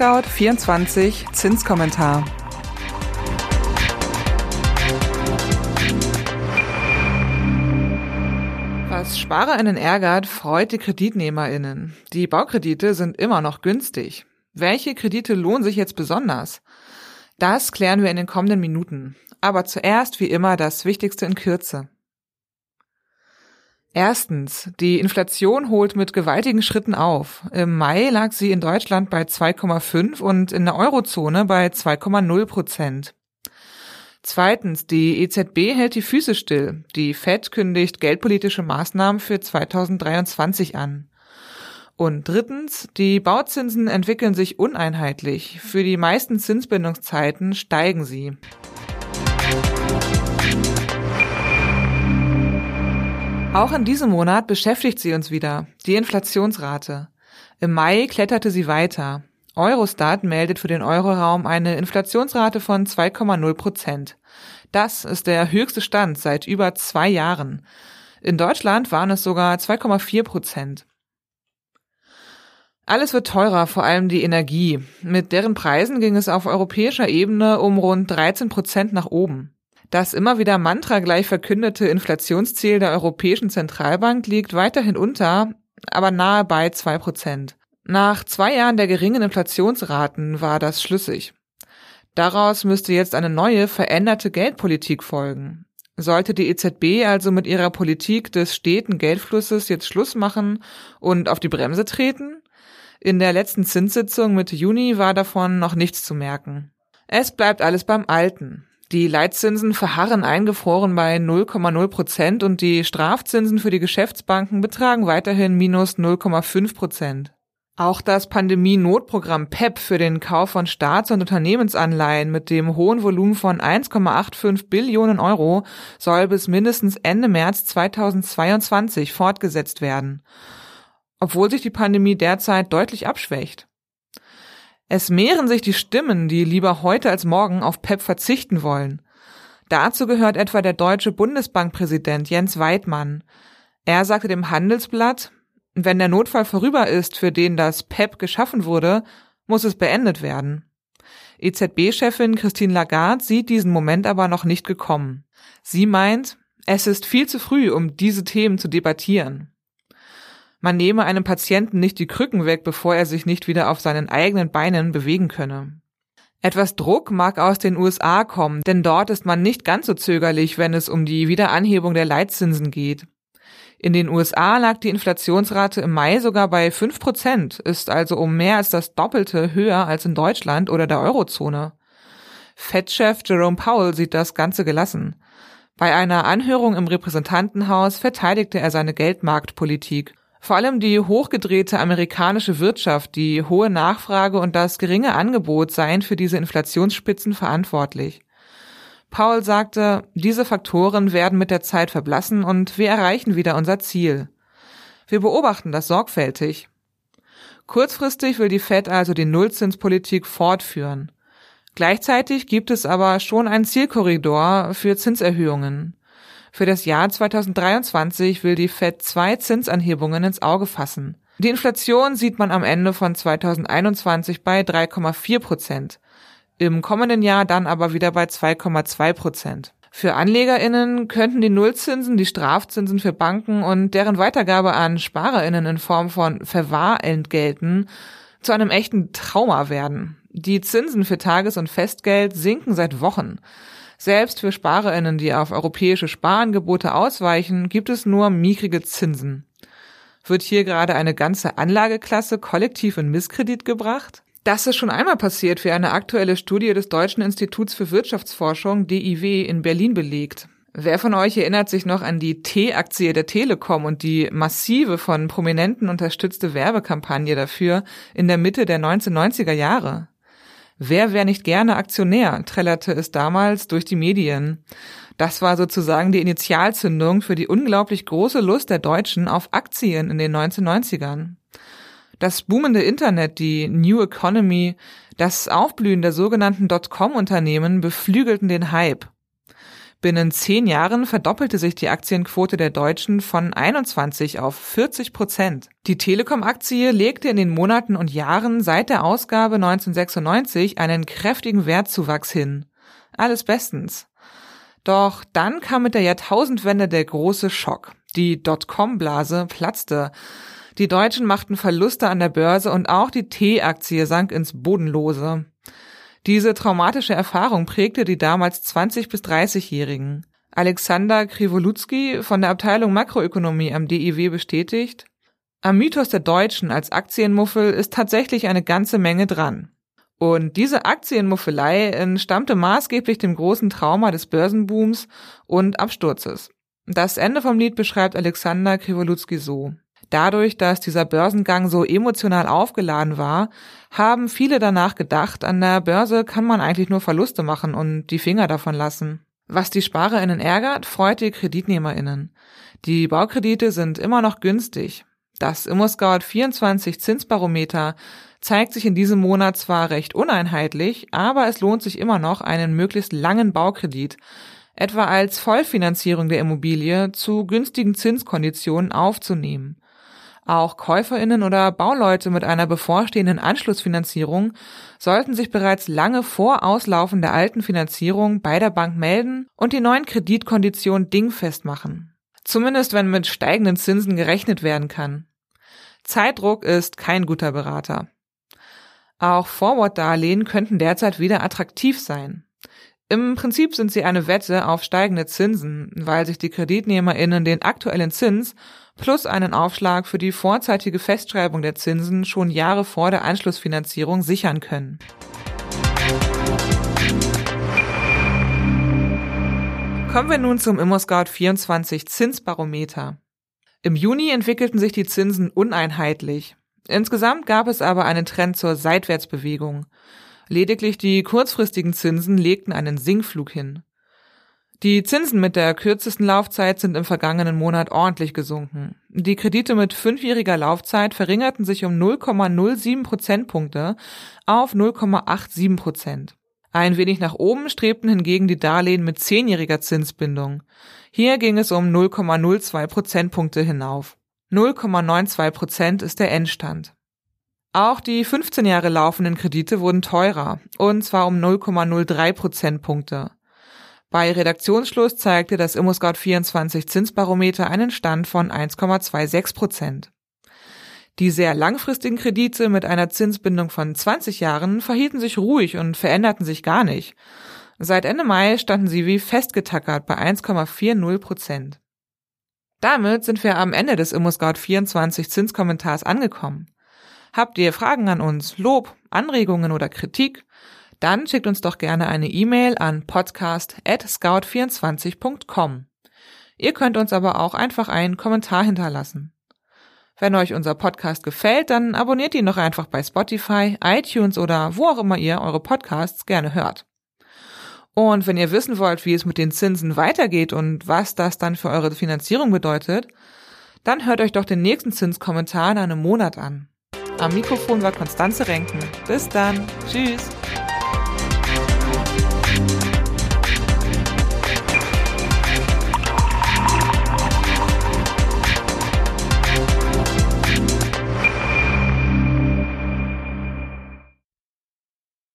ImmoScout24 Zinskommentar. Was SparerInnen ärgert, freut die KreditnehmerInnen. Die Baukredite sind immer noch günstig. Welche Kredite lohnen sich jetzt besonders? Das klären wir in den kommenden Minuten. Aber zuerst wie immer das Wichtigste in Kürze. Erstens, die Inflation holt mit gewaltigen Schritten auf. Im Mai lag sie in Deutschland bei 2,5 und in der Eurozone bei 2,0 Prozent. Zweitens, die EZB hält die Füße still. Die Fed kündigt geldpolitische Maßnahmen für 2023 an. Und drittens, die Bauzinsen entwickeln sich uneinheitlich. Für die meisten Zinsbindungszeiten steigen sie. Auch in diesem Monat beschäftigt sie uns wieder, die Inflationsrate. Im Mai kletterte sie weiter. Eurostat meldet für den Euroraum eine Inflationsrate von 2,0 Prozent. Das ist der höchste Stand seit über zwei Jahren. In Deutschland waren es sogar 2,4 Prozent. Alles wird teurer, vor allem die Energie. Mit deren Preisen ging es auf europäischer Ebene um rund 13 Prozent nach oben. Das immer wieder Mantra gleich verkündete Inflationsziel der Europäischen Zentralbank liegt weiterhin unter, aber nahe bei zwei Prozent. Nach zwei Jahren der geringen Inflationsraten war das schlüssig. Daraus müsste jetzt eine neue, veränderte Geldpolitik folgen. Sollte die EZB also mit ihrer Politik des steten Geldflusses jetzt Schluss machen und auf die Bremse treten? In der letzten Zinssitzung Mitte Juni war davon noch nichts zu merken. Es bleibt alles beim Alten. Die Leitzinsen verharren eingefroren bei 0,0 Prozent und die Strafzinsen für die Geschäftsbanken betragen weiterhin minus 0,5 Prozent. Auch das Pandemie-Notprogramm PEP für den Kauf von Staats- und Unternehmensanleihen mit dem hohen Volumen von 1,85 Billionen Euro soll bis mindestens Ende März 2022 fortgesetzt werden, obwohl sich die Pandemie derzeit deutlich abschwächt. Es mehren sich die Stimmen, die lieber heute als morgen auf PEP verzichten wollen. Dazu gehört etwa der deutsche Bundesbankpräsident Jens Weidmann. Er sagte dem Handelsblatt, wenn der Notfall vorüber ist, für den das PEP geschaffen wurde, muss es beendet werden. EZB-Chefin Christine Lagarde sieht diesen Moment aber noch nicht gekommen. Sie meint, es ist viel zu früh, um diese Themen zu debattieren. Man nehme einem Patienten nicht die Krücken weg, bevor er sich nicht wieder auf seinen eigenen Beinen bewegen könne. Etwas Druck mag aus den USA kommen, denn dort ist man nicht ganz so zögerlich, wenn es um die Wiederanhebung der Leitzinsen geht. In den USA lag die Inflationsrate im Mai sogar bei 5 Prozent, ist also um mehr als das Doppelte höher als in Deutschland oder der Eurozone. Fed-Chef Jerome Powell sieht das Ganze gelassen. Bei einer Anhörung im Repräsentantenhaus verteidigte er seine Geldmarktpolitik vor allem die hochgedrehte amerikanische Wirtschaft, die hohe Nachfrage und das geringe Angebot seien für diese Inflationsspitzen verantwortlich. Paul sagte, diese Faktoren werden mit der Zeit verblassen und wir erreichen wieder unser Ziel. Wir beobachten das sorgfältig. Kurzfristig will die Fed also die Nullzinspolitik fortführen. Gleichzeitig gibt es aber schon einen Zielkorridor für Zinserhöhungen. Für das Jahr 2023 will die Fed zwei Zinsanhebungen ins Auge fassen. Die Inflation sieht man am Ende von 2021 bei 3,4 Prozent. Im kommenden Jahr dann aber wieder bei 2,2 Prozent. Für AnlegerInnen könnten die Nullzinsen, die Strafzinsen für Banken und deren Weitergabe an SparerInnen in Form von Verwahrentgelten zu einem echten Trauma werden. Die Zinsen für Tages- und Festgeld sinken seit Wochen. Selbst für SparerInnen, die auf europäische Sparangebote ausweichen, gibt es nur mickrige Zinsen. Wird hier gerade eine ganze Anlageklasse kollektiv in Misskredit gebracht? Das ist schon einmal passiert, wie eine aktuelle Studie des Deutschen Instituts für Wirtschaftsforschung DIW in Berlin belegt. Wer von euch erinnert sich noch an die T-Aktie der Telekom und die massive von Prominenten unterstützte Werbekampagne dafür in der Mitte der 1990er Jahre? Wer wäre nicht gerne Aktionär, trällerte es damals durch die Medien. Das war sozusagen die Initialzündung für die unglaublich große Lust der Deutschen auf Aktien in den 1990ern. Das boomende Internet, die New Economy, das Aufblühen der sogenannten Dotcom-Unternehmen beflügelten den Hype. Binnen zehn Jahren verdoppelte sich die Aktienquote der Deutschen von 21 auf 40 Prozent. Die Telekom-Aktie legte in den Monaten und Jahren seit der Ausgabe 1996 einen kräftigen Wertzuwachs hin. Alles bestens. Doch dann kam mit der Jahrtausendwende der große Schock. Die Dotcom-Blase platzte. Die Deutschen machten Verluste an der Börse und auch die T-Aktie sank ins Bodenlose. Diese traumatische Erfahrung prägte die damals 20 bis 30-Jährigen. Alexander Krivolutsky von der Abteilung Makroökonomie am DIW bestätigt, am Mythos der Deutschen als Aktienmuffel ist tatsächlich eine ganze Menge dran. Und diese Aktienmuffelei entstammte maßgeblich dem großen Trauma des Börsenbooms und Absturzes. Das Ende vom Lied beschreibt Alexander Krivolutsky so. Dadurch, dass dieser Börsengang so emotional aufgeladen war, haben viele danach gedacht, an der Börse kann man eigentlich nur Verluste machen und die Finger davon lassen. Was die SparerInnen ärgert, freut die KreditnehmerInnen. Die Baukredite sind immer noch günstig. Das ImmoScout 24 Zinsbarometer zeigt sich in diesem Monat zwar recht uneinheitlich, aber es lohnt sich immer noch, einen möglichst langen Baukredit, etwa als Vollfinanzierung der Immobilie, zu günstigen Zinskonditionen aufzunehmen. Auch Käuferinnen oder Bauleute mit einer bevorstehenden Anschlussfinanzierung sollten sich bereits lange vor Auslaufen der alten Finanzierung bei der Bank melden und die neuen Kreditkonditionen dingfest machen. Zumindest wenn mit steigenden Zinsen gerechnet werden kann. Zeitdruck ist kein guter Berater. Auch Forward-Darlehen könnten derzeit wieder attraktiv sein. Im Prinzip sind sie eine Wette auf steigende Zinsen, weil sich die KreditnehmerInnen den aktuellen Zins plus einen Aufschlag für die vorzeitige Festschreibung der Zinsen schon Jahre vor der Anschlussfinanzierung sichern können. Kommen wir nun zum ImmoScout 24 Zinsbarometer. Im Juni entwickelten sich die Zinsen uneinheitlich. Insgesamt gab es aber einen Trend zur Seitwärtsbewegung. Lediglich die kurzfristigen Zinsen legten einen Sinkflug hin. Die Zinsen mit der kürzesten Laufzeit sind im vergangenen Monat ordentlich gesunken. Die Kredite mit fünfjähriger Laufzeit verringerten sich um 0,07 Prozentpunkte auf 0,87 Prozent. Ein wenig nach oben strebten hingegen die Darlehen mit zehnjähriger Zinsbindung. Hier ging es um 0,02 Prozentpunkte hinauf. 0,92 Prozent ist der Endstand. Auch die 15 Jahre laufenden Kredite wurden teurer, und zwar um 0,03 Prozentpunkte. Bei Redaktionsschluss zeigte das ImmoScout 24 Zinsbarometer einen Stand von 1,26 Prozent. Die sehr langfristigen Kredite mit einer Zinsbindung von 20 Jahren verhielten sich ruhig und veränderten sich gar nicht. Seit Ende Mai standen sie wie festgetackert bei 1,40 Prozent. Damit sind wir am Ende des ImmoScout 24 Zinskommentars angekommen. Habt ihr Fragen an uns, Lob, Anregungen oder Kritik? Dann schickt uns doch gerne eine E-Mail an podcast@scout24.com. Ihr könnt uns aber auch einfach einen Kommentar hinterlassen. Wenn euch unser Podcast gefällt, dann abonniert ihn doch einfach bei Spotify, iTunes oder wo auch immer ihr eure Podcasts gerne hört. Und wenn ihr wissen wollt, wie es mit den Zinsen weitergeht und was das dann für eure Finanzierung bedeutet, dann hört euch doch den nächsten Zinskommentar in einem Monat an. Am Mikrofon war Konstanze Renken. Bis dann. Tschüss.